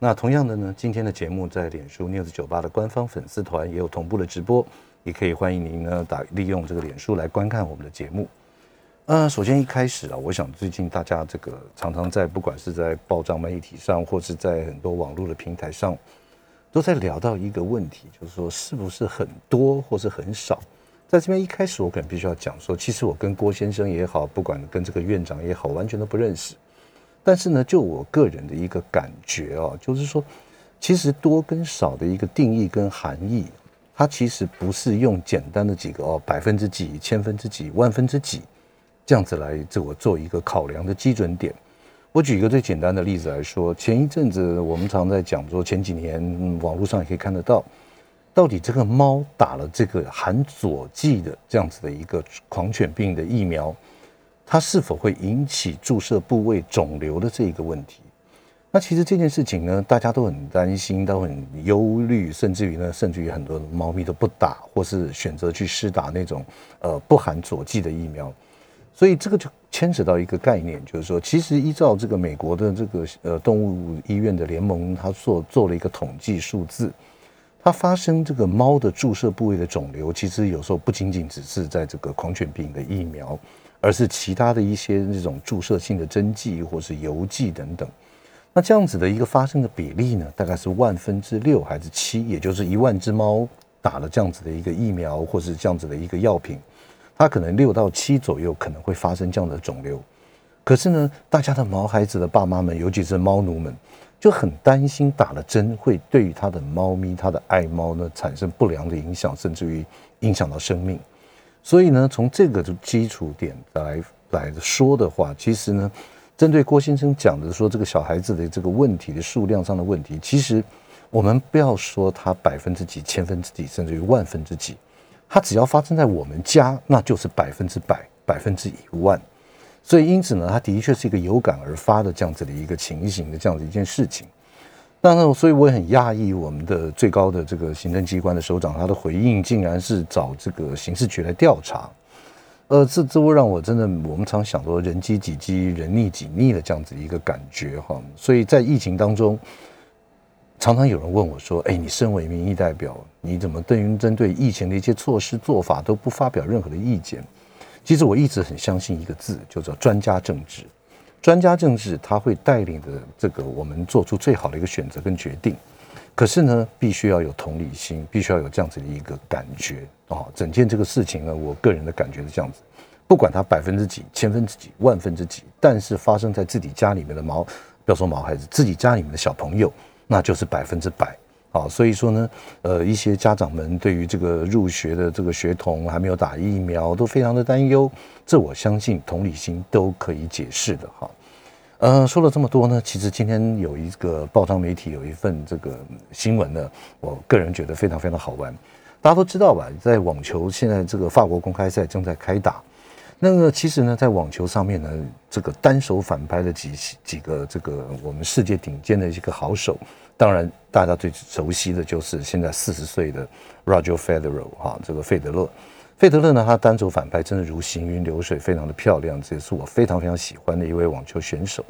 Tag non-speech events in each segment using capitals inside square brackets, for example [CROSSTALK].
那同样的呢，今天的节目在脸书 News 九八的官方粉丝团也有同步的直播，也可以欢迎您呢打利用这个脸书来观看我们的节目。呃，首先一开始啊，我想最近大家这个常常在不管是在报章媒体上，或是在很多网络的平台上，都在聊到一个问题，就是说是不是很多或是很少？在这边一开始，我可能必须要讲说，其实我跟郭先生也好，不管跟这个院长也好，完全都不认识。但是呢，就我个人的一个感觉哦，就是说，其实多跟少的一个定义跟含义，它其实不是用简单的几个哦，百分之几、千分之几、万分之几这样子来自我做一个考量的基准点。我举一个最简单的例子来说，前一阵子我们常在讲说，前几年网络上也可以看得到，到底这个猫打了这个含佐剂的这样子的一个狂犬病的疫苗。它是否会引起注射部位肿瘤的这一个问题？那其实这件事情呢，大家都很担心，都很忧虑，甚至于呢，甚至于很多猫咪都不打，或是选择去施打那种呃不含佐剂的疫苗。所以这个就牵扯到一个概念，就是说，其实依照这个美国的这个呃动物医院的联盟，它做做了一个统计数字，它发生这个猫的注射部位的肿瘤，其实有时候不仅仅只是在这个狂犬病的疫苗。而是其他的一些这种注射性的针剂或是油剂等等，那这样子的一个发生的比例呢，大概是万分之六还是七，也就是一万只猫打了这样子的一个疫苗或是这样子的一个药品，它可能六到七左右可能会发生这样的肿瘤。可是呢，大家的毛孩子的爸妈们，尤其是猫奴们，就很担心打了针会对于他的猫咪、他的爱猫呢产生不良的影响，甚至于影响到生命。所以呢，从这个基础点来来说的话，其实呢，针对郭先生讲的说这个小孩子的这个问题的数量上的问题，其实我们不要说他百分之几、千分之几，甚至于万分之几，他只要发生在我们家，那就是百分之百、百分之一万。所以因此呢，他的确是一个有感而发的这样子的一个情形的这样子一件事情。当然，所以我也很讶异，我们的最高的这个行政机关的首长，他的回应竟然是找这个刑事局来调查。呃，这这会让我真的，我们常想说人机己机，人溺己溺的这样子一个感觉哈。所以在疫情当中，常常有人问我说：“哎，你身为民意代表，你怎么对于针对疫情的一些措施做法都不发表任何的意见？”其实我一直很相信一个字，叫做专家政治。专家政治，他会带领着这个我们做出最好的一个选择跟决定。可是呢，必须要有同理心，必须要有这样子的一个感觉啊。整件这个事情呢，我个人的感觉是这样子：不管它百分之几、千分之几、万分之几，但是发生在自己家里面的毛，不要说毛孩子，自己家里面的小朋友，那就是百分之百啊。所以说呢，呃，一些家长们对于这个入学的这个学童还没有打疫苗，都非常的担忧。这我相信同理心都可以解释的哈。呃，说了这么多呢，其实今天有一个报章媒体有一份这个新闻呢，我个人觉得非常非常好玩。大家都知道吧，在网球现在这个法国公开赛正在开打，那个其实呢，在网球上面呢，这个单手反拍的几几个这个我们世界顶尖的一个好手，当然大家最熟悉的就是现在四十岁的 Roger Federer 哈，这个费德勒。费德勒呢，他单手反拍真的如行云流水，非常的漂亮，这也是我非常非常喜欢的一位网球选手。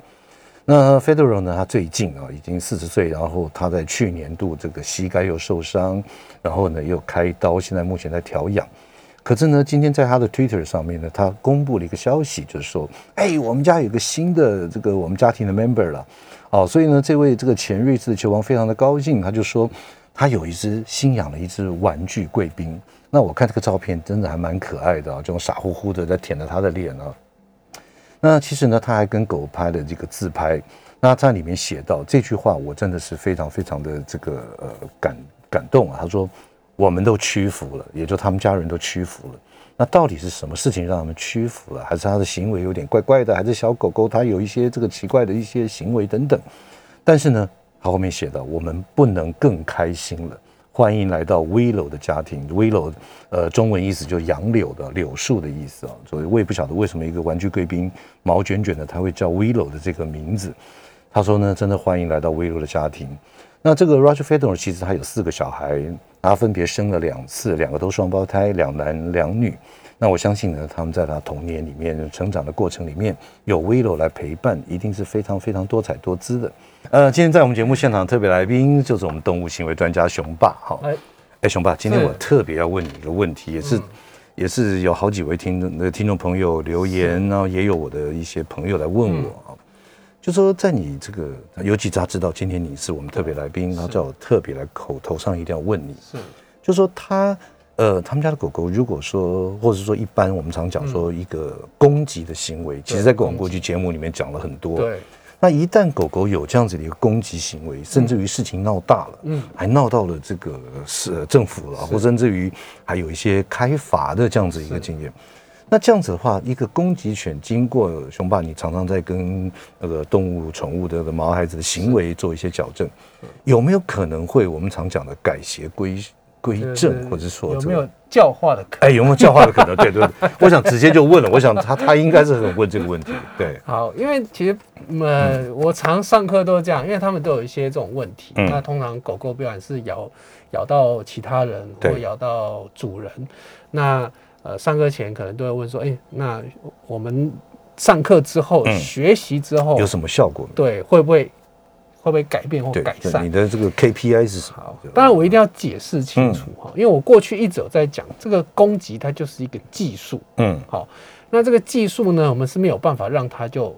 那费德勒呢，他最近啊已经四十岁，然后他在去年度这个膝盖又受伤，然后呢又开刀，现在目前在调养。可是呢，今天在他的 Twitter 上面呢，他公布了一个消息，就是说，哎，我们家有个新的这个我们家庭的 member 了，哦，所以呢，这位这个前瑞士的球王非常的高兴，他就说他有一只新养了一只玩具贵宾。那我看这个照片真的还蛮可爱的啊，这种傻乎乎的在舔着他的脸啊。那其实呢，他还跟狗拍了这个自拍。那在里面写到这句话，我真的是非常非常的这个呃感感动啊。他说：“我们都屈服了，也就他们家人都屈服了。那到底是什么事情让他们屈服了？还是他的行为有点怪怪的？还是小狗狗它有一些这个奇怪的一些行为等等？但是呢，他后面写道：“我们不能更开心了。”欢迎来到 Willow 的家庭。Willow，呃，中文意思就杨柳的柳树的意思啊。所以我也不晓得为什么一个玩具贵宾毛卷卷的他会叫 Willow 的这个名字。他说呢，真的欢迎来到 Willow 的家庭。那这个 Roger Federer 其实他有四个小孩，他分别生了两次，两个都双胞胎，两男两女。那我相信呢，他们在他童年里面成长的过程里面，有 Willow 来陪伴，一定是非常非常多彩多姿的。呃，今天在我们节目现场特别来宾就是我们动物行为专家熊爸。好，哎，哎，熊爸，今天我特别要问你一个问题，也是，也是有好几位听听众朋友留言，然后也有我的一些朋友来问我啊，就说在你这个，尤其他知道今天你是我们特别来宾，然后叫我特别来口头上一定要问你，是，就说他。呃，他们家的狗狗，如果说，或者说一般，我们常讲说一个攻击的行为，其实，在我们过去节目里面讲了很多。对。那一旦狗狗有这样子的一个攻击行为，甚至于事情闹大了，嗯，还闹到了这个是政府了，或甚至于还有一些开罚的这样子一个经验。那这样子的话，一个攻击犬经过熊爸，你常常在跟那个动物宠物的毛孩子的行为做一些矫正，有没有可能会我们常讲的改邪归？归正，或者说有没有教化的可能？哎，有没有教化的可能？对对对，我想直接就问了。我想他他应该是很问这个问题。对，好，因为其实呃，嗯、我常上课都是这样，因为他们都有一些这种问题。嗯、那通常狗狗不管是咬咬到其他人，或咬到主人，那呃上课前可能都会问说：哎，那我们上课之后、嗯、学习之后有什么效果？对，会不会？会不会改变或改善？你的这个 KPI 是什么？当然我一定要解释清楚哈，嗯、因为我过去一直有在讲，这个攻击它就是一个技术。嗯，好，那这个技术呢，我们是没有办法让它就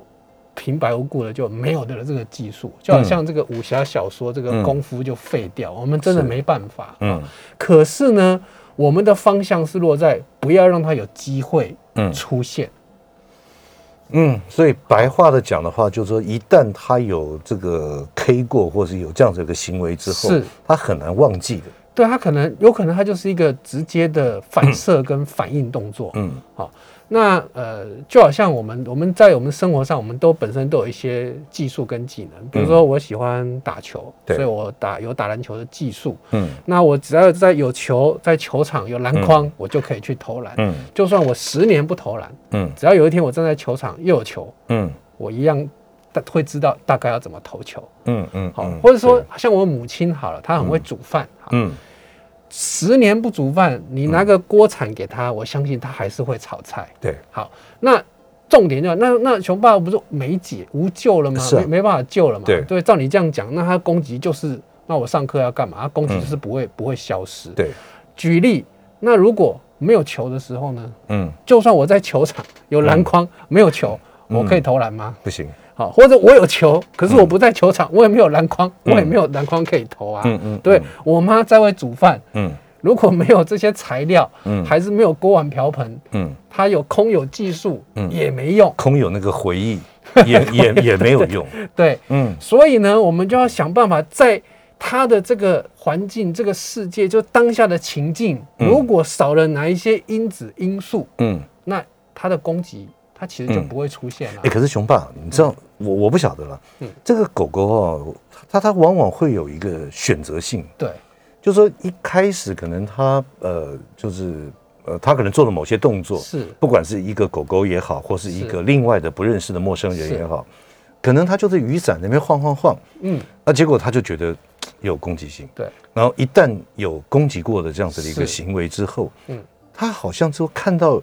平白无故的就没有的了。这个技术就好像这个武侠小说这个功夫就废掉，嗯、我们真的没办法。嗯，可是呢，我们的方向是落在不要让它有机会出现。嗯嗯，所以白话的讲的话，就是说，一旦他有这个 K 过，或是有这样子一个行为之后，是他很难忘记的。对，他可能有可能他就是一个直接的反射跟反应动作。嗯，好。那呃，就好像我们我们在我们生活上，我们都本身都有一些技术跟技能。比如说，我喜欢打球，嗯、所以我打有打篮球的技术。嗯，那我只要在有球在球场有篮筐，嗯、我就可以去投篮。嗯，就算我十年不投篮，嗯，只要有一天我站在球场又有球，嗯，我一样会知道大概要怎么投球。嗯嗯，好，或者说像我母亲好了，她很会煮饭。嗯。十年不煮饭，你拿个锅铲给他，嗯、我相信他还是会炒菜。对，好，那重点就那那熊爸不是没解无救了吗？啊、没没办法救了嘛？对对，照你这样讲，那他攻击就是，那我上课要干嘛？他攻击就是不会、嗯、不会消失。对，举例，那如果没有球的时候呢？嗯，就算我在球场有篮筐，嗯、没有球，我可以投篮吗？不行。好，或者我有球，可是我不在球场，我也没有篮筐，我也没有篮筐可以投啊。嗯嗯，对我妈在外煮饭，嗯，如果没有这些材料，嗯，还是没有锅碗瓢盆，嗯，她有空有技术，嗯，也没用，空有那个回忆，也 [LAUGHS] 也也没有用。对，嗯，所以呢，我们就要想办法，在他的这个环境、这个世界，就当下的情境，如果少了哪一些因子因素，嗯，那他的攻击。他其实就不会出现了。哎，可是熊爸，你知道我我不晓得了。嗯，这个狗狗哦，它它往往会有一个选择性。对，就是说一开始可能它呃，就是呃，它可能做了某些动作，是不管是一个狗狗也好，或是一个另外的不认识的陌生人也好，可能它就在雨伞那边晃晃晃。嗯，那结果它就觉得有攻击性。对，然后一旦有攻击过的这样子的一个行为之后，嗯，它好像就看到。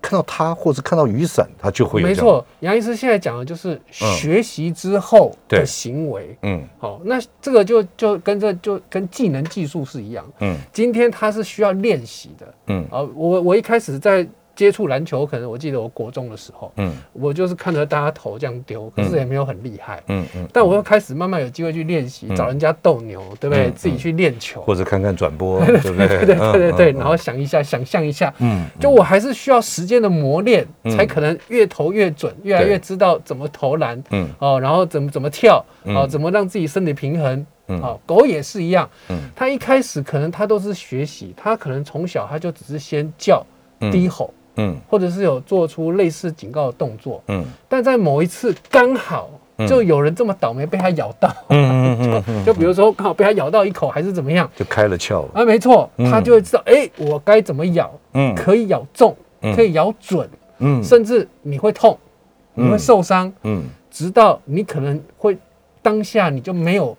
看到他，或者看到雨伞，他就会有。没错，杨医师现在讲的就是学习之后的行为。嗯，好，那这个就就跟这就跟技能技术是一样。嗯，今天他是需要练习的。嗯，啊，我我一开始在。接触篮球，可能我记得我国中的时候，嗯，我就是看着大家投这样丢，可是也没有很厉害，嗯嗯，但我又开始慢慢有机会去练习，找人家斗牛，对不对？自己去练球，或者看看转播，[LAUGHS] 对不对？对对对对对，然后想一下，想象一下，嗯，就我还是需要时间的磨练，才可能越投越准，越来越知道怎么投篮，嗯。哦，然后怎么怎么跳，哦，怎么让自己身体平衡，嗯，好，狗也是一样，嗯，它一开始可能它都是学习，它可能从小它就只是先叫低吼。嗯，或者是有做出类似警告的动作，嗯，但在某一次刚好就有人这么倒霉被它咬到，嗯嗯嗯，[LAUGHS] 就比如说刚好被它咬到一口还是怎么样，就开了窍了。啊，没错，它就会知道，哎，我该怎么咬，嗯，可以咬中，可以咬准，嗯，甚至你会痛，你会受伤，嗯，直到你可能会当下你就没有。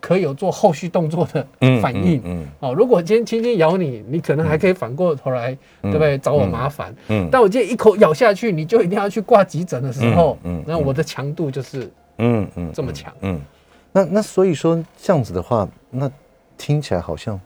可以有做后续动作的 [LAUGHS] 反应，嗯，哦，如果今天轻轻咬你，你可能还可以反过头来，对不对？找我麻烦，嗯，但我今天一口咬下去，你就一定要去挂急诊的时候，嗯，那我的强度就是，嗯嗯，这么强，嗯，那那所以说这样子的话，那听起来好像。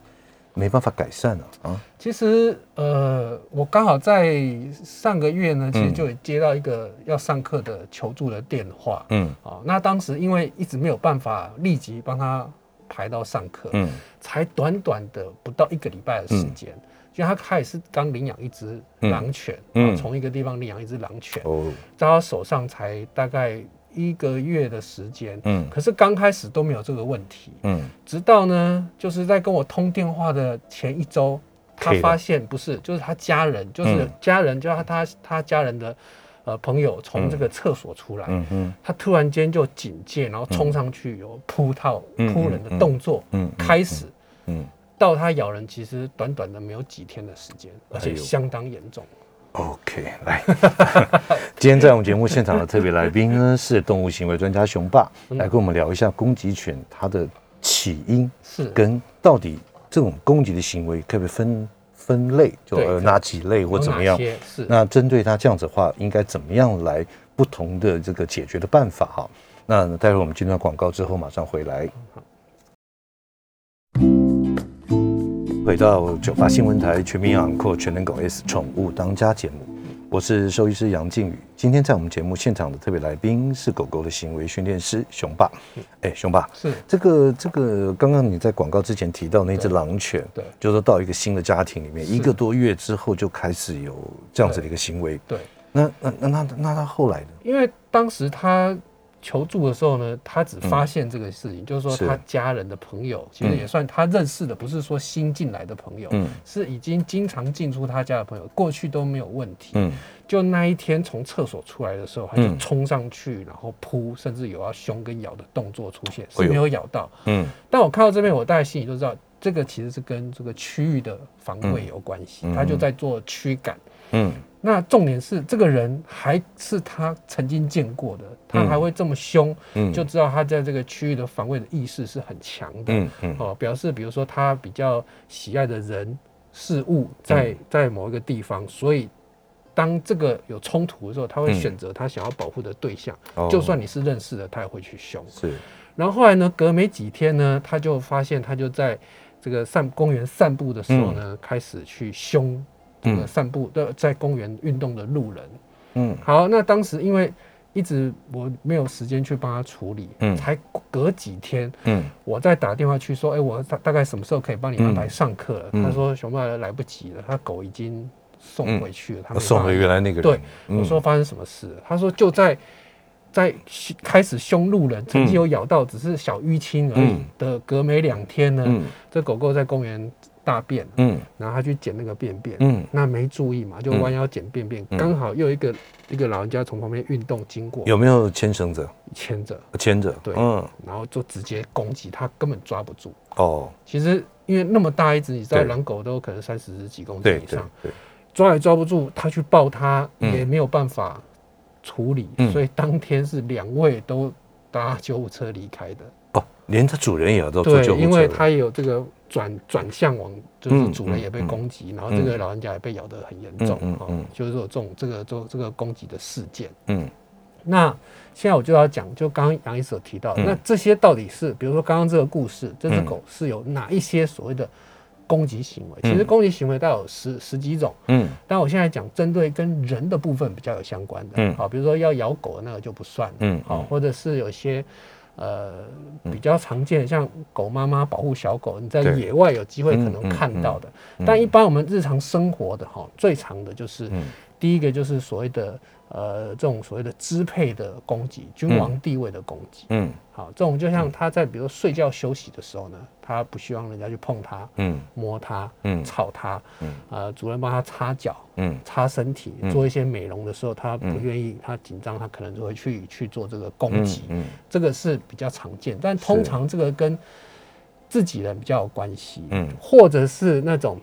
没办法改善了啊！其实，呃，我刚好在上个月呢，其实就有接到一个要上课的求助的电话。嗯，啊，那当时因为一直没有办法立即帮他排到上课，嗯，才短短的不到一个礼拜的时间，就他他也是刚领养一只狼犬，嗯，从一个地方领养一只狼犬，哦，在他手上才大概。一个月的时间，嗯，可是刚开始都没有这个问题，嗯，直到呢，就是在跟我通电话的前一周，他发现不是，就是他家人，就是家人，就是他他家人的呃朋友从这个厕所出来，嗯。嗯，他突然间就警戒，然后冲上去有扑套扑人的动作，嗯，开始，嗯，到他咬人，其实短短的没有几天的时间，而且相当严重。OK，来，[LAUGHS] 今天在我们节目现场的特别来宾呢是动物行为专家熊爸，来跟我们聊一下攻击犬它的起因是跟到底这种攻击的行为可不可以分分类，就呃哪几类或怎么样？是那针对它这样子的话，应该怎么样来不同的这个解决的办法哈？那待会我们进段广告之后马上回来。回到九八新闻台全民养狗全能狗 S 宠物当家节目，我是兽医师杨靖宇。今天在我们节目现场的特别来宾是狗狗的行为训练师熊爸。哎，熊爸是这个这个，刚刚你在广告之前提到那只狼犬，对，就是说到一个新的家庭里面，一个多月之后就开始有这样子的一个行为。对，那那那那那他后来呢？因为当时他。求助的时候呢，他只发现这个事情，嗯、就是说他家人的朋友，其实也算他认识的，不是说新进来的朋友，嗯，是已经经常进出他家的朋友，过去都没有问题，嗯，就那一天从厕所出来的时候，他就冲上去，然后扑，甚至有要凶跟咬的动作出现，是没有咬到，嗯，但我看到这边，我大概心里就知道，这个其实是跟这个区域的防卫有关系，他就在做驱赶，嗯。那重点是，这个人还是他曾经见过的，他还会这么凶，嗯，就知道他在这个区域的防卫的意识是很强的，嗯嗯，哦，表示比如说他比较喜爱的人事物在在某一个地方，所以当这个有冲突的时候，他会选择他想要保护的对象，就算你是认识的，他也会去凶。是，然后后来呢，隔没几天呢，他就发现他就在这个散公园散步的时候呢，开始去凶。这个散步的在公园运动的路人，嗯，好，那当时因为一直我没有时间去帮他处理，嗯，才隔几天，嗯，我再打电话去说，哎，我大大概什么时候可以帮你安排上课了？他说熊爸来不及了，他狗已经送回去了，他送回原来那个人。对，我说发生什么事？他说就在在开始凶路人，曾经有咬到，只是小淤青而已的，隔没两天呢，这狗狗在公园。大便，嗯，然后他去捡那个便便，嗯，那没注意嘛，就弯腰捡便便，刚好又一个一个老人家从旁边运动经过，有没有牵绳子？牵着，牵着，对，嗯，然后就直接攻击他，根本抓不住。哦，其实因为那么大一只，你知道狼狗都可能三十几公斤以上，对，抓也抓不住，他去抱他也没有办法处理，所以当天是两位都搭救护车离开的。哦，连他主人也要都坐救护车，因为他也有这个。转转向往，就是主人也被攻击，然后这个老人家也被咬得很严重啊，就是说这种这个这这个攻击的事件。嗯，那现在我就要讲，就刚刚杨医师有提到，那这些到底是，比如说刚刚这个故事，这只狗是有哪一些所谓的攻击行为？其实攻击行为大概有十十几种。嗯，但我现在讲针对跟人的部分比较有相关的。嗯，好，比如说要咬狗的那个就不算。嗯，好，或者是有些。呃，比较常见，像狗妈妈保护小狗，你在野外有机会可能看到的。但一般我们日常生活的哈，最常的就是第一个就是所谓的呃，这种所谓的支配的攻击，君王地位的攻击，嗯，好，这种就像他在比如睡觉休息的时候呢，他不希望人家去碰他，嗯，摸他，嗯，吵他，嗯，呃，主人帮他擦脚，嗯，擦身体，做一些美容的时候，他不愿意，他紧张，他可能就会去去做这个攻击，嗯，这个是比较常见，但通常这个跟自己人比较有关系，嗯，或者是那种。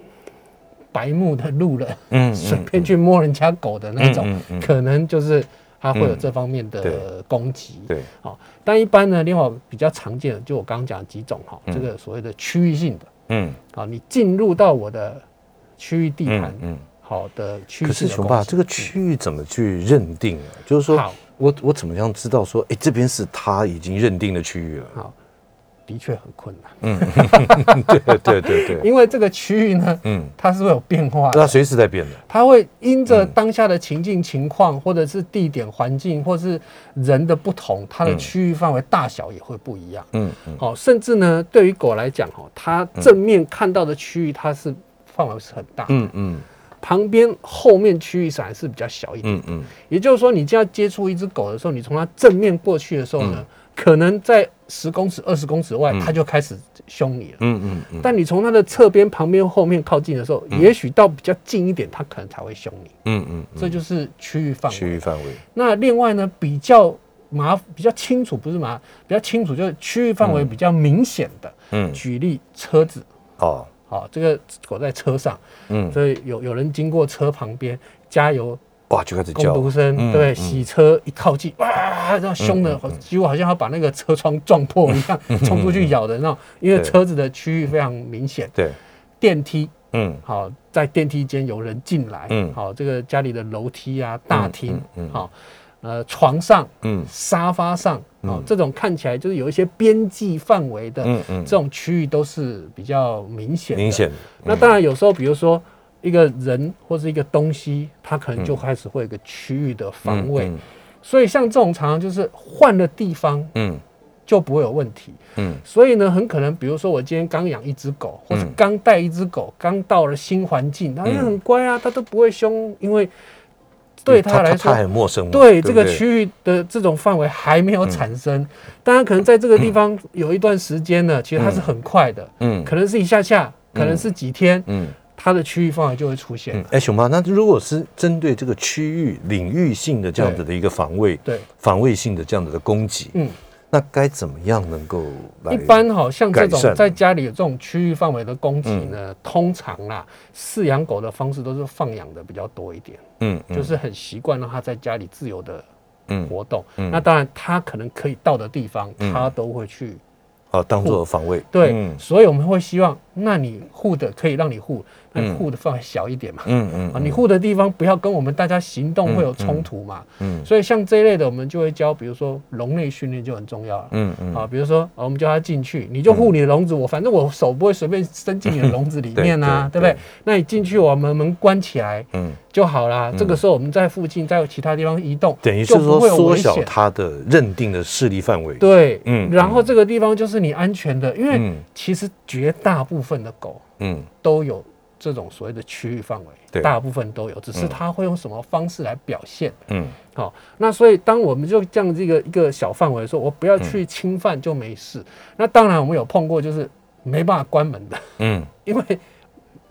白目的路人，嗯，随便去摸人家狗的那种，可能就是他会有这方面的攻击，对，好，但一般呢，另外比较常见的，就我刚刚讲的几种哈，这个所谓的区域性的，嗯，好，你进入到我的区域地盘，嗯，好的区域，可是熊爸，这个区域怎么去认定？啊？就是说，我我怎么样知道说，哎，这边是他已经认定的区域了？好。的确很困难，嗯，[LAUGHS] 对对对对，因为这个区域呢，嗯，它是会有变化的，它随时在变的，它会因着当下的情境情况，或者是地点环境，或是人的不同，它的区域范围大小也会不一样，嗯嗯，好，甚至呢，对于狗来讲，哈，它正面看到的区域，它是范围是很大，嗯嗯，旁边后面区域反而是比较小一点，嗯嗯，也就是说，你就要接触一只狗的时候，你从它正面过去的时候呢。可能在十公尺、二十公尺外，它就开始凶你了。嗯嗯嗯。但你从它的侧边、旁边、后面靠近的时候，也许到比较近一点，它可能才会凶你。嗯嗯。这就是区域范围。区域范围。那另外呢，比较麻、比较清楚，不是麻，比较清楚，就是区域范围比较明显的。嗯。举例，车子。哦。好，这个狗在车上。嗯。所以有有人经过车旁边加油。哇，就开始叫，工读生，对？洗车一靠近，哇，这样凶的，几乎好像要把那个车窗撞破一样，[LAUGHS] 冲出去咬的那种。因为车子的区域非常明显。对，电梯，嗯，好，在电梯间有人进来，嗯，好，这个家里的楼梯啊、大厅，嗯，好，呃，床上，嗯，沙发上，哦，这种看起来就是有一些边际范围的，嗯嗯，这种区域都是比较明显。明显。那当然，有时候，比如说。一个人或是一个东西，它可能就开始会有一个区域的防卫，嗯嗯、所以像这种常常就是换了地方，嗯，就不会有问题，嗯，所以呢，很可能比如说我今天刚养一只狗，或者刚带一只狗，刚到了新环境，它也很乖啊，它都不会凶，因为对它来说，它很陌生，对这个区域的这种范围还没有产生，当然可能在这个地方有一段时间呢，其实它是很快的，嗯，可能是一下下，可能是几天，嗯。它的区域范围就会出现。哎，熊爸，那如果是针对这个区域领域性的这样子的一个防卫，对防卫性的这样子的攻击，嗯，那该怎么样能够来？一般好像这种在家里有这种区域范围的攻击呢，通常啦，饲养狗的方式都是放养的比较多一点，嗯，就是很习惯让它在家里自由的活动。那当然，它可能可以到的地方，它都会去。啊，当做防卫。对，所以我们会希望，那你护的可以让你护。那护的范围小一点嘛，嗯嗯，啊，你护的地方不要跟我们大家行动会有冲突嘛，嗯，所以像这一类的，我们就会教，比如说笼内训练就很重要。了，嗯嗯，啊，比如说我们叫他进去，你就护你的笼子，我反正我手不会随便伸进你的笼子里面啊，对不对？那你进去，我们门关起来，嗯，就好啦。这个时候我们在附近，在其他地方移动，等于是说缩小它的认定的势力范围，对，嗯，然后这个地方就是你安全的，因为其实绝大部分的狗，嗯，都有。这种所谓的区域范围，对大部分都有，只是它会用什么方式来表现。嗯，好、哦，那所以当我们就这样这个一个小范围的时候，我不要去侵犯就没事。嗯、那当然我们有碰过，就是没办法关门的。嗯，[LAUGHS] 因为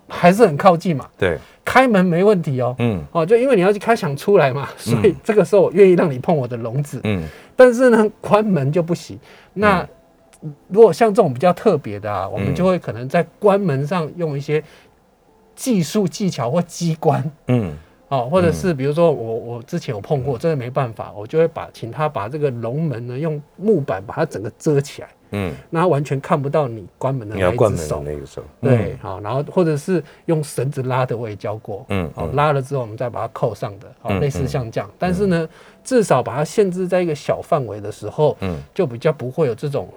还是很靠近嘛。对，开门没问题哦。嗯，哦，就因为你要去开想出来嘛，所以这个时候我愿意让你碰我的笼子。嗯，但是呢，关门就不行。那如果像这种比较特别的啊，我们就会可能在关门上用一些。技术技巧或机关，嗯，哦，或者是比如说我我之前有碰过，真的没办法，我就会把请他把这个龙门呢用木板把它整个遮起来，嗯，那他完全看不到你关门的那一只手，那个手，对，好，然后或者是用绳子拉的，我也教过，嗯，好，拉了之后我们再把它扣上的，好，类似像这样，但是呢，至少把它限制在一个小范围的时候，嗯，就比较不会有这种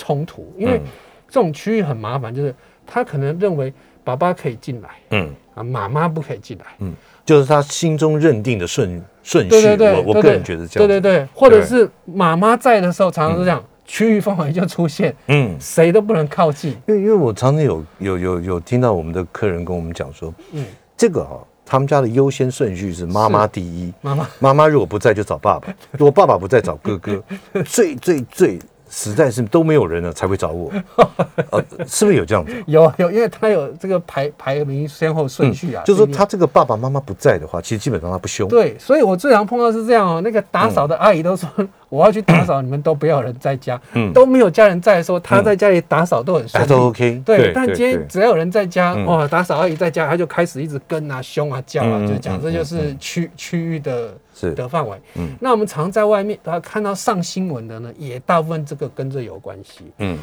冲突，因为这种区域很麻烦，就是他可能认为。爸爸可以进来，嗯。啊，妈妈不可以进来，嗯，就是他心中认定的顺顺序。对对对，我我个人觉得这样。对对对，或者是妈妈在的时候，常常是这样，区域范围就出现，嗯，谁都不能靠近。因为因为我常常有有有有听到我们的客人跟我们讲说，嗯，这个哈，他们家的优先顺序是妈妈第一，妈妈。妈妈如果不在就找爸爸，如果爸爸不在找哥哥，最 [LAUGHS] 最最。实在是都没有人了才会找我，呃，[LAUGHS] 是不是有这样子？有有，因为他有这个排排名先后顺序啊。嗯、就是说他这个爸爸妈妈不在的话，其实基本上他不凶。对，所以我最常碰到是这样哦，那个打扫的阿姨都说。嗯我要去打扫，你们都不要人在家，嗯，都没有家人在的时候，他在家里打扫都很顺利，都 OK。对，但今天只要有人在家，哇，打扫阿姨在家，他就开始一直跟啊、凶啊、叫啊，就讲这就是区区域的的范围。嗯，那我们常在外面，他看到上新闻的呢，也大部分这个跟这有关系。嗯。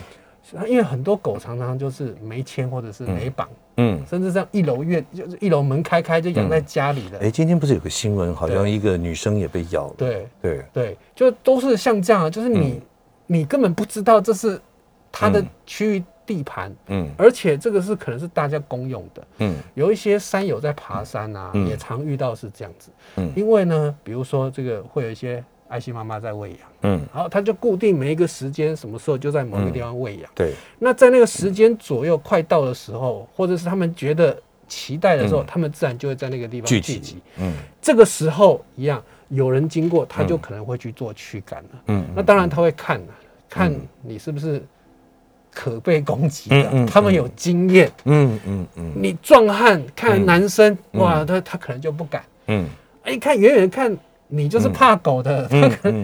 因为很多狗常常就是没牵或者是没绑，嗯，甚至像一楼院就是一楼门开开就养在家里的。哎，今天不是有个新闻，好像一个女生也被咬了。对。对。对，就都是像这样，就是你你根本不知道这是它的区域地盘，嗯，而且这个是可能是大家公用的，嗯，有一些山友在爬山啊，也常遇到是这样子，嗯，因为呢，比如说这个会有一些。爱心妈妈在喂养，嗯，好，他就固定每一个时间，什么时候就在某个地方喂养，对。那在那个时间左右快到的时候，或者是他们觉得期待的时候，他们自然就会在那个地方聚集，嗯。这个时候一样，有人经过，他就可能会去做驱赶了，嗯。那当然他会看，看你是不是可被攻击的，他们有经验，嗯嗯嗯。你壮汉看男生，哇，他他可能就不敢，嗯。一看远远看。你就是怕狗的，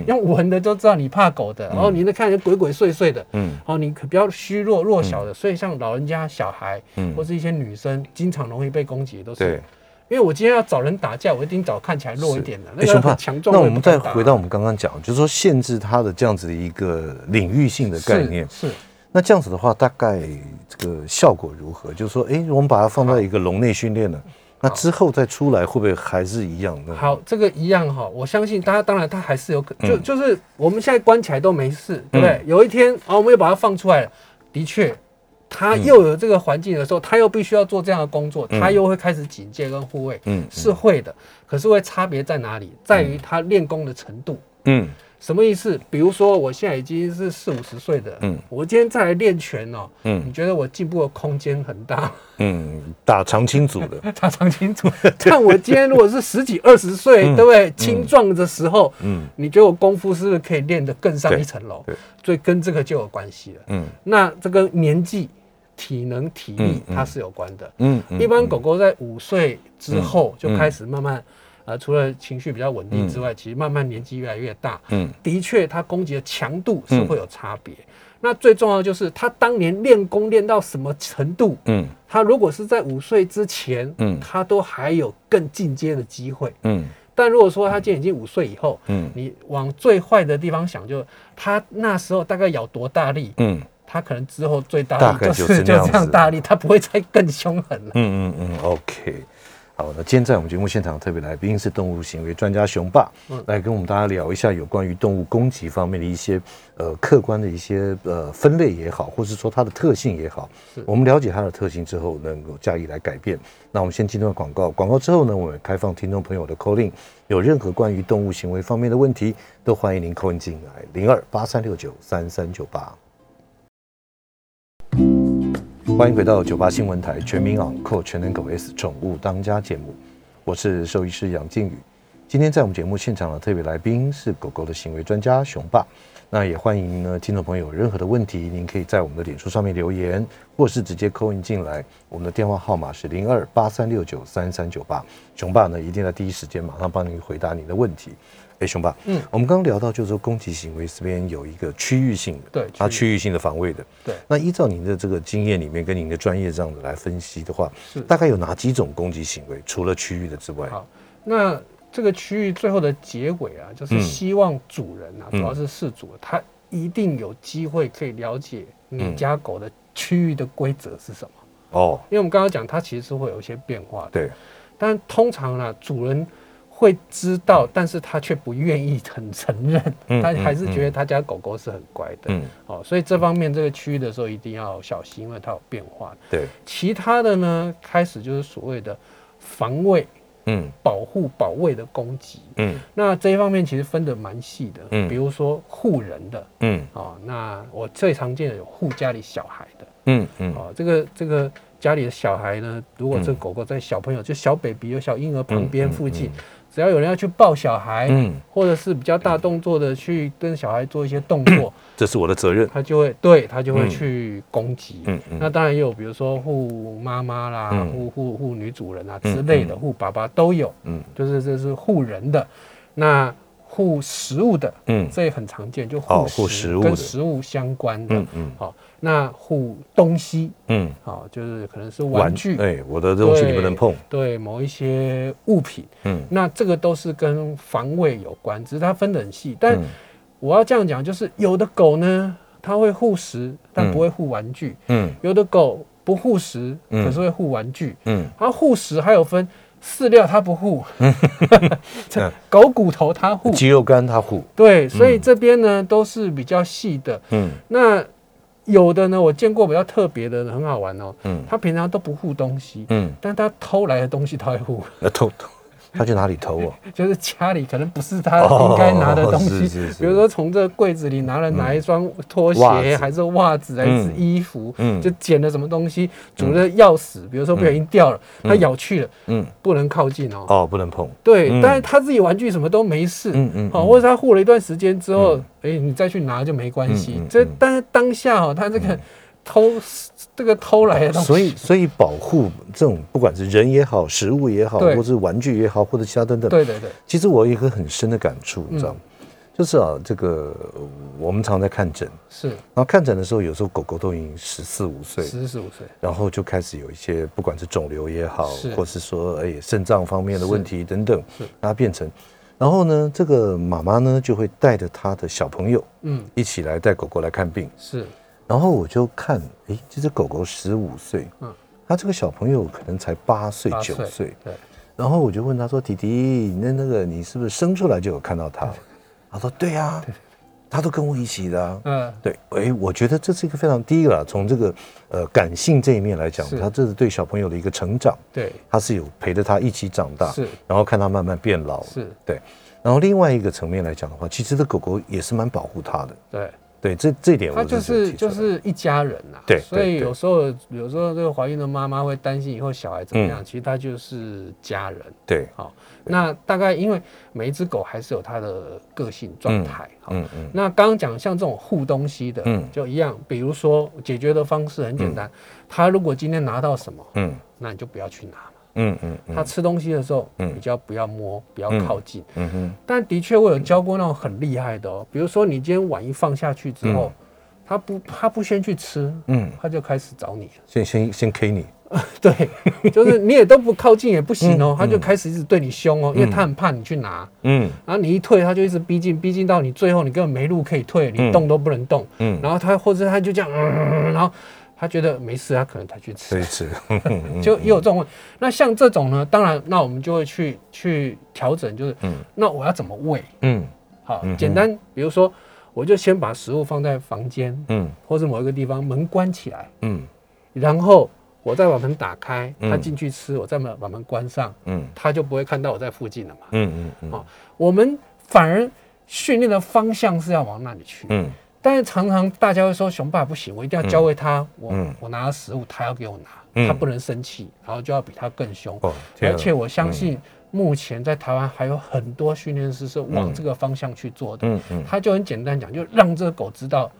用闻的就知道你怕狗的。然后你那看人鬼鬼祟祟的，嗯，哦，你可比较虚弱弱小的，所以像老人家、小孩，嗯，或是一些女生，经常容易被攻击，都是。因为我今天要找人打架，我一定找看起来弱一点的，那个强壮。那我们再回到我们刚刚讲，就是说限制它的这样子的一个领域性的概念。是。那这样子的话，大概这个效果如何？就是说，哎，我们把它放在一个笼内训练了。那之后再出来会不会还是一样呢？好，这个一样哈，我相信大家当然他还是有可，就就是我们现在关起来都没事，对不对？有一天啊，我们又把它放出来了，的确，他又有这个环境的时候，他又必须要做这样的工作，他又会开始警戒跟护卫，嗯，是会的。可是会差别在哪里？在于他练功的程度，嗯。什么意思？比如说，我现在已经是四五十岁的，嗯，我今天再来练拳哦，嗯，你觉得我进步的空间很大？嗯，打长青组的，[LAUGHS] 打长青组。看我今天如果是十几二十岁，对不对？青壮的时候，嗯，你觉得我功夫是不是可以练得更上一层楼？所以跟这个就有关系了。嗯，那这个年纪、体能、体力它是有关的。嗯，一般狗狗在五岁之后就开始慢慢。呃，除了情绪比较稳定之外，嗯、其实慢慢年纪越来越大，嗯，的确，他攻击的强度是会有差别。嗯、那最重要的就是，他当年练功练到什么程度，嗯，他如果是在五岁之前，嗯，他都还有更进阶的机会，嗯。但如果说他今年已经五岁以后，嗯，你往最坏的地方想就，就他那时候大概咬多大力，嗯，他可能之后最大力就是 [LAUGHS] 就这样大力，他不会再更凶狠了。嗯嗯嗯，OK。好，那今天在我们节目现场特别来宾是动物行为专家熊爸，来跟我们大家聊一下有关于动物攻击方面的一些呃客观的一些呃分类也好，或是说它的特性也好，我们了解它的特性之后，能够加以来改变。那我们先进段广告，广告之后呢，我们开放听众朋友的 call in，有任何关于动物行为方面的问题，都欢迎您 call in 进来零二八三六九三三九八。欢迎回到九八新闻台全民昂扣全能狗 S 宠物当家节目，我是兽医师杨靖宇。今天在我们节目现场的特别来宾是狗狗的行为专家熊爸。那也欢迎呢听众朋友有任何的问题，您可以在我们的脸书上面留言，或是直接 call in 进来。我们的电话号码是零二八三六九三三九八，熊爸呢一定在第一时间马上帮您回答您的问题。哎，熊爸，嗯，我们刚刚聊到，就是说攻击行为这边有一个区域性的，对，它区域性的防卫的，对。那依照您的这个经验里面，跟您的专业这样子来分析的话，是大概有哪几种攻击行为？除了区域的之外，好，那这个区域最后的结尾啊，就是希望主人啊，嗯、主要是饲主，他一定有机会可以了解你家狗的区域的规则是什么。哦，因为我们刚刚讲，它其实是会有一些变化的，对。但通常呢，主人。会知道，但是他却不愿意很承认，他还是觉得他家狗狗是很乖的，嗯，哦，所以这方面这个区域的时候一定要小心，因为它有变化。对，其他的呢，开始就是所谓的防卫，嗯，保护、保卫的攻击，嗯，那这一方面其实分得蛮细的，嗯，比如说护人的，嗯，哦，那我最常见的有护家里小孩的，嗯嗯，哦，这个这个。家里的小孩呢，如果这狗狗在小朋友、嗯、就小 baby 有小婴儿旁边附近。嗯嗯嗯只要有人要去抱小孩，嗯，或者是比较大动作的去跟小孩做一些动作，这是我的责任，他就会对他就会去攻击，嗯嗯。那当然也有，比如说护妈妈啦，护护护女主人啊之类的，护爸爸都有，嗯，就是这是护人的，那。护食物的，嗯，这也很常见，就护食，食物跟食物相关的，嗯嗯，好，那护东西，嗯，好，就是可能是玩具，哎，我的东西你不能碰，对，某一些物品，嗯，那这个都是跟防卫有关，只是它分得很细。但我要这样讲，就是有的狗呢，它会护食，但不会护玩具，嗯，有的狗不护食，可是会护玩具，嗯，它护食还有分。饲料它不护，[LAUGHS] [LAUGHS] 狗骨头它护，鸡肉干它护，对，所以这边呢都是比较细的。嗯，那有的呢，我见过比较特别的，很好玩哦。嗯，他平常都不护东西，嗯，但他偷来的东西他会护。偷偷。他去哪里偷啊？[LAUGHS] 就是家里可能不是他应该拿的东西，比如说从这柜子里拿了哪一双拖鞋，还是袜子，还是衣服，就捡了什么东西，主人的钥匙，比如说不小心掉了，他咬去了，嗯，不能靠近哦，哦，不能碰，对，但是他自己玩具什么都没事，嗯嗯，好，或者他护了一段时间之后，哎，你再去拿就没关系，这但是当下哦，他这个。偷这个偷来的东西，所以所以保护这种不管是人也好，食物也好，或者是玩具也好，或者其他等等，对对对。其实我有一个很深的感触，你知道吗？就是啊，这个我们常在看诊，是，然后看诊的时候，有时候狗狗都已经十四五岁，十四五岁，然后就开始有一些不管是肿瘤也好，或是说哎肾脏方面的问题等等，是，让它变成，然后呢，这个妈妈呢就会带着她的小朋友，嗯，一起来带狗狗来看病，是。然后我就看，哎，这只狗狗十五岁，嗯，他这个小朋友可能才八岁九岁，对。然后我就问他说：“弟弟，那那个你是不是生出来就有看到他？”他说：“对呀，他都跟我一起的。”嗯，对。哎，我觉得这是一个非常第一个，从这个呃感性这一面来讲，他这是对小朋友的一个成长，对，他是有陪着他一起长大，是。然后看他慢慢变老，是对。然后另外一个层面来讲的话，其实这狗狗也是蛮保护他的，对。对，这这点他就是就是一家人呐。对，所以有时候有时候这个怀孕的妈妈会担心以后小孩怎么样，其实他就是家人。对，好，那大概因为每一只狗还是有它的个性状态。嗯嗯。那刚刚讲像这种护东西的，嗯，就一样，比如说解决的方式很简单，他如果今天拿到什么，嗯，那你就不要去拿。嗯嗯，他吃东西的时候，比较不要摸，不要靠近。嗯哼。但的确，我有教过那种很厉害的哦，比如说你今天碗一放下去之后，他不他不先去吃，嗯，他就开始找你，先先先 K 你。[LAUGHS] 对，就是你也都不靠近也不行哦，他就开始一直对你凶哦，因为他很怕你去拿。嗯。然后你一退，他就一直逼近，逼近到你最后你根本没路可以退，你动都不能动。嗯。然后他或者他就这样，嗯然后。他觉得没事，他可能才去吃，吃，[LAUGHS] [LAUGHS] 就也有这种问题。那像这种呢，当然，那我们就会去去调整，就是，嗯，那我要怎么喂？嗯，好，简单，比如说，我就先把食物放在房间，嗯，或者某一个地方，门关起来，嗯，然后我再把门打开，他进去吃，我再把把门关上，嗯，他就不会看到我在附近了嘛，嗯嗯嗯，好，我们反而训练的方向是要往那里去，嗯。但是常常大家会说，熊爸不行，我一定要教会他，我我拿了食物，他要给我拿，他不能生气，然后就要比他更凶。而且我相信，目前在台湾还有很多训练师是往这个方向去做的。他就很简单讲，就让这个狗知道，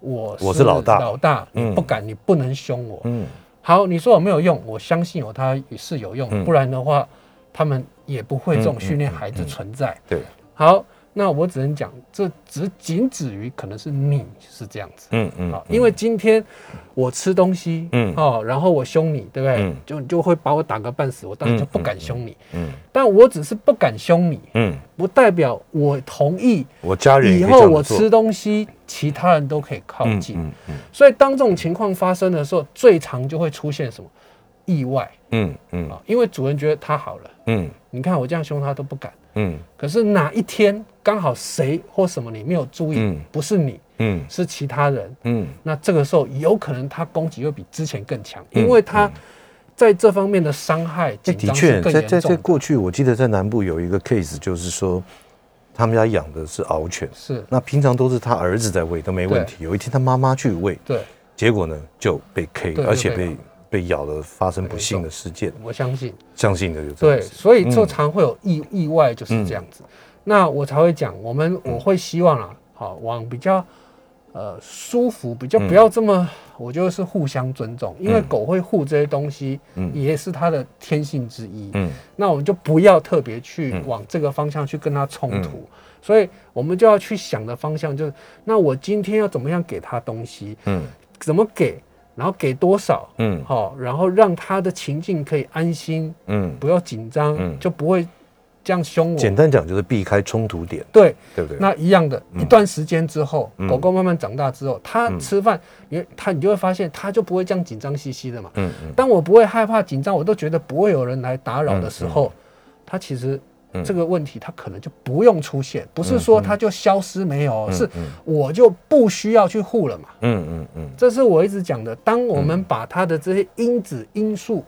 我我是老大，老大，你不敢，你不能凶我。嗯。好，你说我没有用，我相信有它也是有用，不然的话，他们也不会这种训练孩子存在。对，好。那我只能讲，这只仅止于可能是你是这样子，嗯嗯，好，因为今天我吃东西，嗯。哦，然后我凶你，对不对？就就会把我打个半死，我当然就不敢凶你，嗯，但我只是不敢凶你，嗯，不代表我同意我家人以后我吃东西，其他人都可以靠近，嗯嗯，所以当这种情况发生的时候，最常就会出现什么？意外，嗯嗯，因为主人觉得他好了，嗯，你看我这样凶他都不敢。嗯，可是哪一天刚好谁或什么你没有注意，嗯、不是你，嗯，是其他人，嗯，那这个时候有可能他攻击会比之前更强，嗯、因为他在这方面的伤害的确在在在过去，我记得在南部有一个 case，就是说他们家养的是獒犬，是。那平常都是他儿子在喂都没问题，有一天他妈妈去喂，对，结果呢就被 K，而且被。被咬了发生不幸的事件。我相信，相信的就对，所以就常会有意意外，就是这样子。那我才会讲，我们我会希望啊，好往比较呃舒服，比较不要这么，我觉得是互相尊重，因为狗会护这些东西，也是它的天性之一。嗯，那我们就不要特别去往这个方向去跟它冲突。所以我们就要去想的方向就是，那我今天要怎么样给他东西？嗯，怎么给？然后给多少？嗯，好，然后让他的情境可以安心，嗯，不要紧张，嗯，就不会这样凶我。简单讲就是避开冲突点，对，对不对？那一样的，一段时间之后，狗狗慢慢长大之后，它吃饭，你它你就会发现，它就不会这样紧张兮兮的嘛。嗯嗯。当我不会害怕紧张，我都觉得不会有人来打扰的时候，它其实。这个问题它可能就不用出现，不是说它就消失没有，是我就不需要去护了嘛。嗯嗯嗯，这是我一直讲的。当我们把它的这些因子因素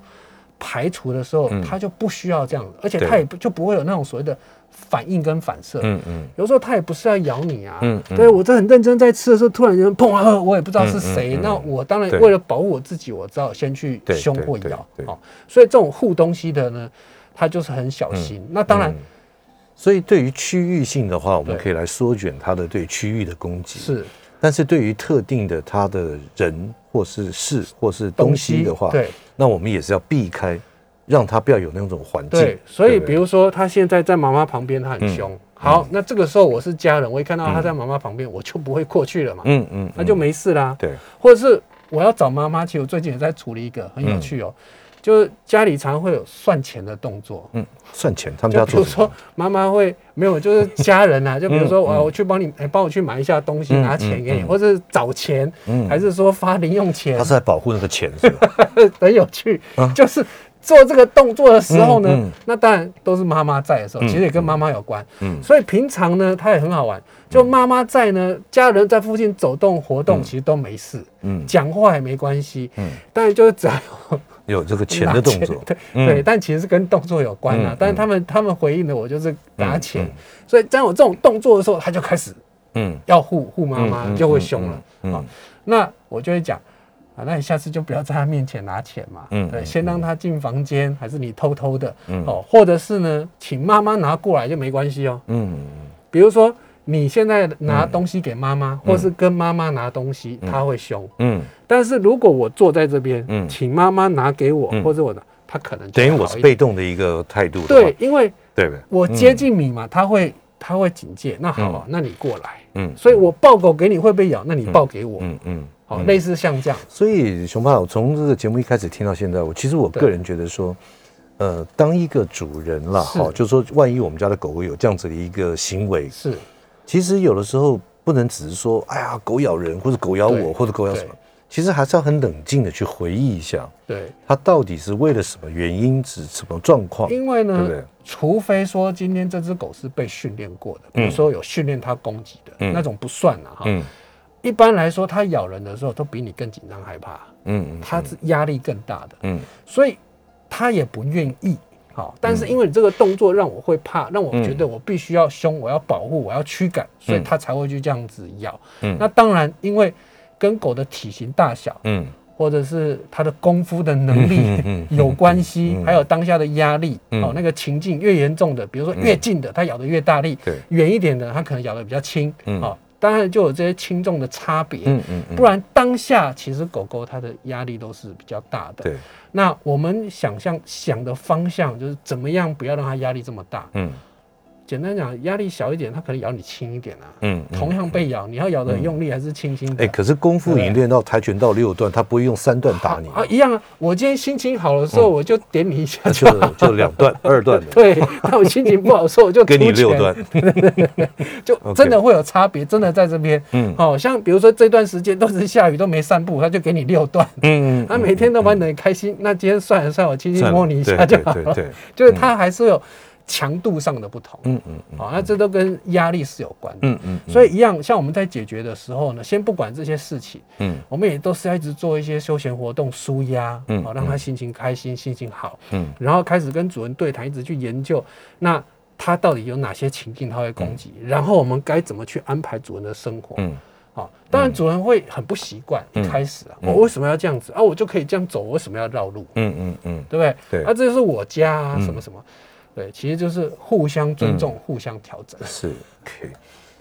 排除的时候，它就不需要这样，而且它也不就不会有那种所谓的反应跟反射。嗯嗯，有时候它也不是要咬你啊。嗯，对我这很认真在吃的时候，突然间砰啊，我也不知道是谁。那我当然为了保护我自己，我只好先去凶或咬。好，所以这种护东西的呢。它就是很小心，嗯、那当然、嗯，所以对于区域性的话，我们可以来缩减它的对区域的攻击。是，但是对于特定的它的人或是事或是东西的话，对，那我们也是要避开，让它不要有那种环境。对，所以比如说他现在在妈妈旁边，他很凶。嗯、好，那这个时候我是家人，我一看到他在妈妈旁边，我就不会过去了嘛。嗯嗯，那就没事啦。对，或者是我要找妈妈，其实我最近也在处理一个很有趣哦。嗯就是家里常会有算钱的动作，嗯，算钱，他们家做。比如说妈妈会没有，就是家人啊，[LAUGHS] 就比如说我我去帮你，哎，帮我去买一下东西，拿钱给你，或者是找钱，还是说发零用钱？他是在保护那个钱，是吧？[LAUGHS] 很有趣，就是做这个动作的时候呢，那当然都是妈妈在的时候，其实也跟妈妈有关，嗯，所以平常呢，他也很好玩，就妈妈在呢，家人在附近走动活动，其实都没事，嗯，讲话也没关系，嗯，但是就是只要有。有这个钱的动作，对对，但其实是跟动作有关啊。但是他们他们回应的我就是拿钱，所以在我这种动作的时候，他就开始嗯要护护妈妈，就会凶了啊。那我就会讲啊，那你下次就不要在他面前拿钱嘛，嗯，对，先让他进房间，还是你偷偷的，哦，或者是呢，请妈妈拿过来就没关系哦，嗯，比如说。你现在拿东西给妈妈，或是跟妈妈拿东西，他会凶。嗯，但是如果我坐在这边，嗯，请妈妈拿给我，或者我的，他可能等于我是被动的一个态度。对，因为对我接近你嘛，他会他会警戒。那好，那你过来。嗯，所以我抱狗给你会被咬，那你抱给我。嗯嗯，好，类似像这样。所以熊爸，我从这个节目一开始听到现在，我其实我个人觉得说，呃，当一个主人了，哈，就是说，万一我们家的狗狗有这样子的一个行为，是。其实有的时候不能只是说，哎呀，狗咬人，或者狗咬我，或者狗咬什么，其实还是要很冷静的去回忆一下，对，它到底是为了什么原因，是什么状况？因为呢，对对？除非说今天这只狗是被训练过的，比如说有训练它攻击的那种不算了哈。一般来说，它咬人的时候都比你更紧张害怕，嗯，它是压力更大的，嗯，所以它也不愿意。好，但是因为你这个动作让我会怕，让我觉得我必须要凶，我要保护，我要驱赶，所以它才会去这样子咬。嗯，那当然，因为跟狗的体型大小，嗯，或者是它的功夫的能力有关系，还有当下的压力，哦，那个情境越严重的，比如说越近的，它咬得越大力，对，远一点的，它可能咬得比较轻，嗯，当然就有这些轻重的差别，嗯嗯，不然当下其实狗狗它的压力都是比较大的，对。那我们想象想的方向就是怎么样不要让它压力这么大？嗯，简单讲，压力小一点，它可能咬你轻一点啊。嗯，同样被咬，你要咬的很用力还是轻轻的？哎，可是功夫已经练到跆拳道六段，他不会用三段打你啊？一样啊。我今天心情好的时候，我就点你一下，就就两段二段的。[LAUGHS] 对，那我心情不好的时候，我就给你六段。[LAUGHS] 就 [LAUGHS] 真的会有差别，真的在这边。嗯，好像比如说这段时间都是下雨都没散步，他就给你六段。嗯，他每天都玩得很开心。那今天算了算了，我轻轻摸你一下就好了。对，就是他还是有强度上的不同。嗯嗯，好，那这都跟压力是有关的。嗯嗯，所以一样，像我们在解决的时候呢，先不管这些事情，嗯，我们也都是要一直做一些休闲活动，舒压，嗯，好，让他心情开心，心情好，嗯，然后开始跟主人对谈，一直去研究，那他到底有哪些情境他会攻击，然后我们该怎么去安排主人的生活，嗯。好，当然主人会很不习惯，一开始啊，我为什么要这样子？啊？我就可以这样走，我为什么要绕路？嗯嗯嗯，对不对？对，啊，这是我家啊，什么什么，对，其实就是互相尊重，互相调整。是，OK。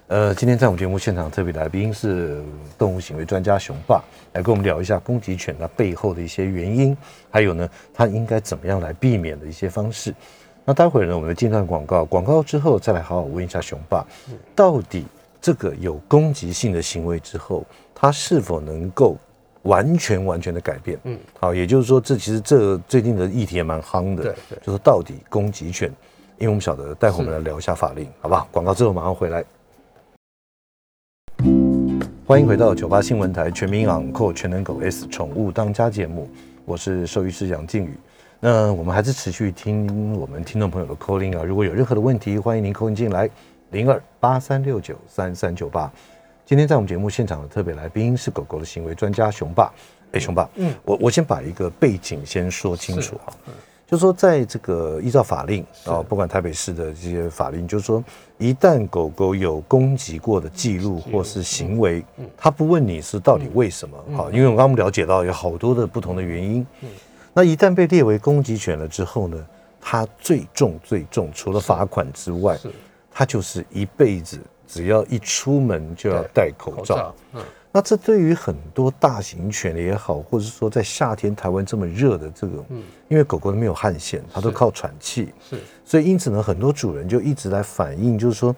呃，今天在我们节目现场特别来宾是动物行为专家熊爸，来跟我们聊一下攻击犬它背后的一些原因，还有呢，它应该怎么样来避免的一些方式。那待会儿呢，我们进段广告，广告之后再来好好问一下熊爸，到底这个有攻击性的行为之后，它是否能够完全完全的改变？嗯，好，也就是说，这其实这最近的议题也蛮夯的，对对，就是到底攻击犬，因为我们晓得，待会我们来聊一下法令，好不好？广告之后马上回来。欢迎回到九八新闻台全民养狗全能狗 S 宠物当家节目，我是兽医师杨靖宇。那我们还是持续听我们听众朋友的 call in 啊，如果有任何的问题，欢迎您 call in 进来零二八三六九三三九八。今天在我们节目现场的特别来宾是狗狗的行为专家熊爸。哎，熊爸，嗯，我我先把一个背景先说清楚哈。就是说，在这个依照法令啊，不管台北市的这些法令，就是说，一旦狗狗有攻击过的记录或是行为，他不问你是到底为什么，好，因为我刚刚了解到有好多的不同的原因。嗯。那一旦被列为攻击犬了之后呢，它最重最重，除了罚款之外，它就是一辈子只要一出门就要戴口罩。那这对于很多大型犬也好，或者是说在夏天台湾这么热的这种，嗯，因为狗狗没有汗腺，它都靠喘气，是，所以因此呢，很多主人就一直来反映，就是说，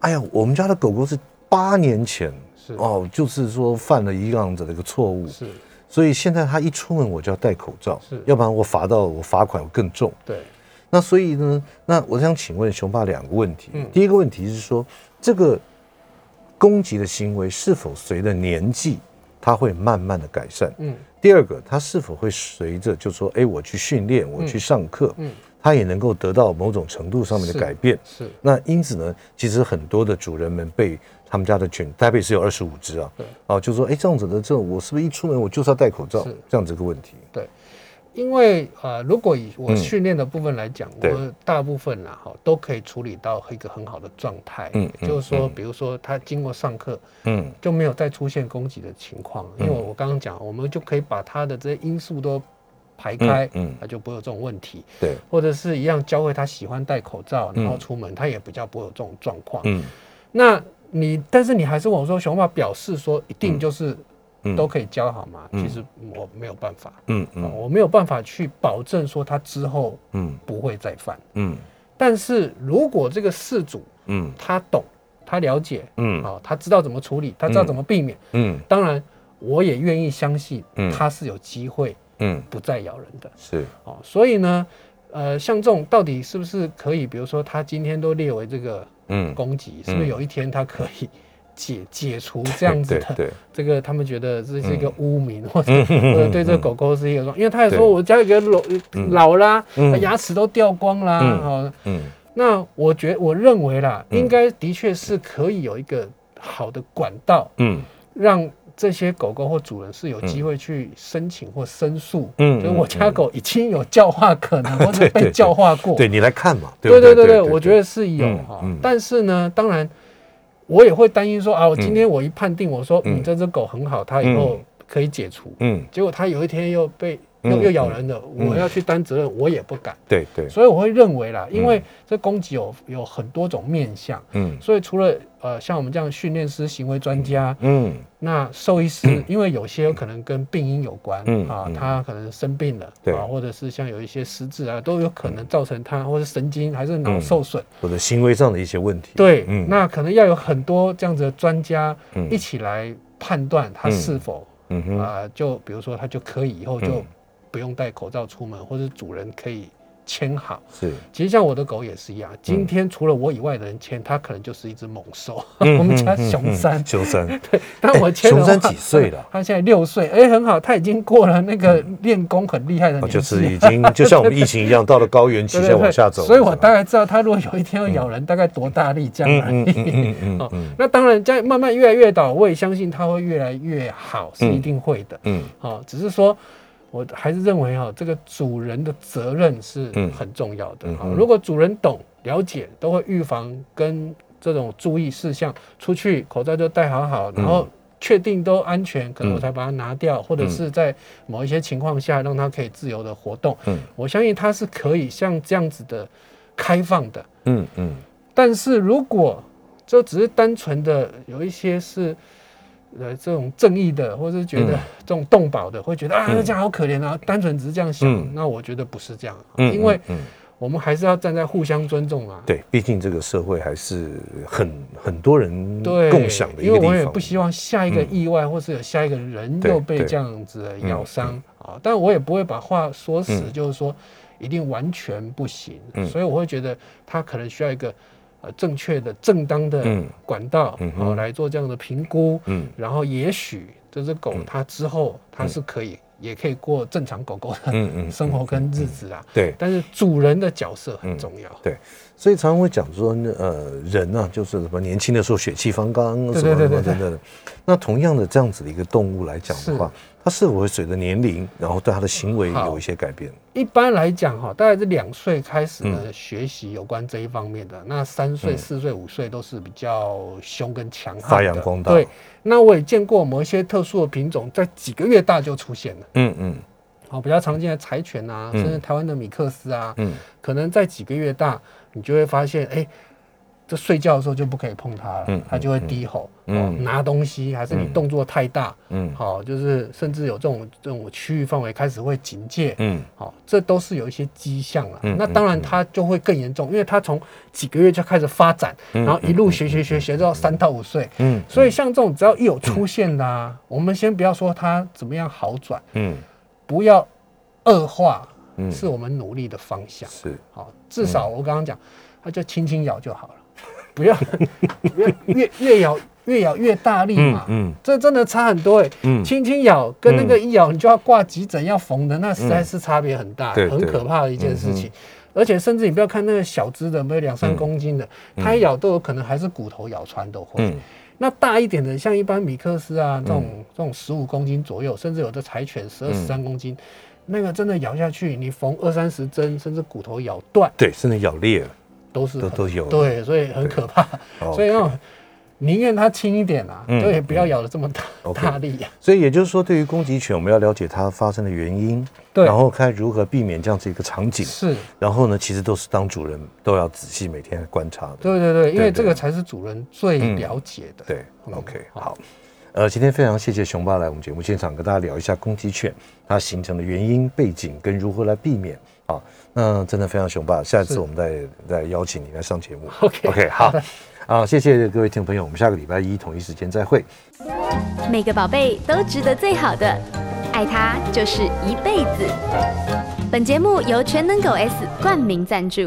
哎呀，我们家的狗狗是八年前是。哦，就是说犯了一样子的一个错误，是，所以现在它一出门我就要戴口罩，是，要不然我罚到我罚款更重，对，那所以呢，那我想请问熊爸两个问题，嗯，第一个问题是说这个。攻击的行为是否随着年纪，它会慢慢的改善？嗯，第二个，它是否会随着，就是说，哎，我去训练，我去上课，嗯，它也能够得到某种程度上面的改变？是。那因此呢，其实很多的主人们被他们家的犬，台北是有二十五只啊，对，哦，就是说，哎，这样子的这种，我是不是一出门我就是要戴口罩？这样子一个问题。对。因为呃，如果以我训练的部分来讲，嗯、我大部分啦哈都可以处理到一个很好的状态。嗯，就是说，比如说他经过上课，嗯，就没有再出现攻击的情况。嗯、因为我刚刚讲，我们就可以把他的这些因素都排开，嗯，他就不会有这种问题。对，或者是一样教会他喜欢戴口罩，然后出门他也比较不会有这种状况。嗯，那你但是你还是问我说，熊爸表示说一定就是。嗯。都可以教好吗？其实我没有办法，嗯嗯，我没有办法去保证说他之后嗯。不会再犯，嗯，但是如果这个事主嗯。他懂他了解嗯。啊他知道怎么处理他知道怎么避免嗯，当然我也愿意相信他是有机会嗯。不再咬人的，是。哦，所以呢呃像这种到底是不是可以，比如说他今天都列为这个嗯。攻击，是不是有一天他可以？解解除这样子的这个，他们觉得这是一个污名，或者或者对这个狗狗是一个说，因为他也说我家有个老老啦，牙齿都掉光啦，哈，嗯，那我觉我认为啦，应该的确是可以有一个好的管道，嗯，让这些狗狗或主人是有机会去申请或申诉，嗯，就是我家狗已经有教化可能，[LAUGHS] 或者被教化过，对你来看嘛，对对？对对，我觉得是有哈，但是呢，当然。我也会担心说啊，我今天我一判定，我说你这只狗很好，它以后可以解除，嗯，结果它有一天又被又又咬人的，我要去担责任，我也不敢，对对，所以我会认为啦，因为这攻击有有很多种面向，嗯，所以除了呃像我们这样训练师、行为专家，嗯，那兽医师，[CLEARS THROAT] 因为有些有可能跟病因有关，嗯啊，他可能生病了，对。啊，或者是像有一些失智啊，都有可能造成他或者神经还是脑受损，或者行为上的一些问题，对，嗯，那可能要有很多这样子的专家一起来判断他是否，嗯啊，就比如说他就可以以后就。不用戴口罩出门，或者主人可以牵好。是，其实像我的狗也是一样。今天除了我以外的人牵，它可能就是一只猛兽。[LAUGHS] 我们家熊三，熊三，对。但我牵熊三几岁了？它现在六岁，哎，很好，它已经过了那个练功很厉害的年纪。就是已经就像我们疫情一样，到了高原期 [LAUGHS] 再往下走。所以我大概知道，它如果有一天要咬人，大概多大力这样而已。[LAUGHS] 哦，那当然，在慢慢越来越倒，我也相信它会越来越好，是一定会的。嗯，好，只是说。我还是认为哈，这个主人的责任是很重要的。如果主人懂、了解，都会预防跟这种注意事项，出去口罩就戴好好，然后确定都安全，可能我才把它拿掉，或者是在某一些情况下让它可以自由的活动。嗯，我相信它是可以像这样子的开放的。嗯嗯。但是如果就只是单纯的有一些是呃这种正义的，或者是觉得这种动保的，会觉得啊，那这样好可怜啊，单纯只是这样想，那我觉得不是这样，因为。我们还是要站在互相尊重啊。对，毕竟这个社会还是很很多人共享的一个地方。因为我也不希望下一个意外，或是有下一个人又被这样子咬伤啊。但我也不会把话说死，就是说一定完全不行。所以我会觉得他可能需要一个呃正确的、正当的管道啊来做这样的评估。嗯，然后也许这只狗它之后它是可以。也可以过正常狗狗的生活跟日子啊。对，但是主人的角色很重要。对，所以常常会讲说，呃，人呢，就是什么年轻的时候血气方刚，什么什么等等。那同样的这样子的一个动物来讲的话，它是否会随着年龄，然后对他的行为有一些改变？一般来讲哈，大概是两岁开始呢学习有关这一方面的。那三岁、四岁、五岁都是比较凶跟强悍，发扬光大。对。那我也见过某一些特殊的品种，在几个月大就出现了。嗯嗯，好，比较常见的柴犬啊，甚至台湾的米克斯啊，嗯，可能在几个月大，你就会发现，哎。这睡觉的时候就不可以碰它了，它就会低吼。嗯，拿东西还是你动作太大，嗯，好，就是甚至有这种这种区域范围开始会警戒，嗯，好，这都是有一些迹象了。那当然它就会更严重，因为它从几个月就开始发展，然后一路学学学学到三到五岁，嗯，所以像这种只要一有出现的啊，我们先不要说它怎么样好转，嗯，不要恶化，是我们努力的方向。是，好，至少我刚刚讲，它就轻轻咬就好了。不要，越越越咬越咬越大力嘛，嗯，这真的差很多哎，嗯，轻轻咬跟那个一咬你就要挂急诊要缝的，那实在是差别很大，很可怕的一件事情。而且甚至你不要看那个小只的，没有两三公斤的，它一咬都有可能还是骨头咬穿都会。那大一点的，像一般米克斯啊这种这种十五公斤左右，甚至有的柴犬十二十三公斤，那个真的咬下去，你缝二三十针，甚至骨头咬断，对，甚至咬裂了。都是都都有对，所以很可怕，所以那种宁愿它轻一点啊，对，不要咬的这么大大力呀。所以也就是说，对于攻击犬，我们要了解它发生的原因，对，然后看如何避免这样子一个场景。是，然后呢，其实都是当主人都要仔细每天来观察的。对对对，因为这个才是主人最了解的。对，OK，好。呃，今天非常谢谢熊爸来我们节目现场跟大家聊一下攻击犬它形成的原因、背景跟如何来避免啊。那真的非常雄霸，下一次我们再再邀请你来上节目。OK OK 好，[LAUGHS] 啊，谢谢各位听众朋友，我们下个礼拜一同一时间再会。每个宝贝都值得最好的，爱他就是一辈子。本节目由全能狗 S 冠名赞助。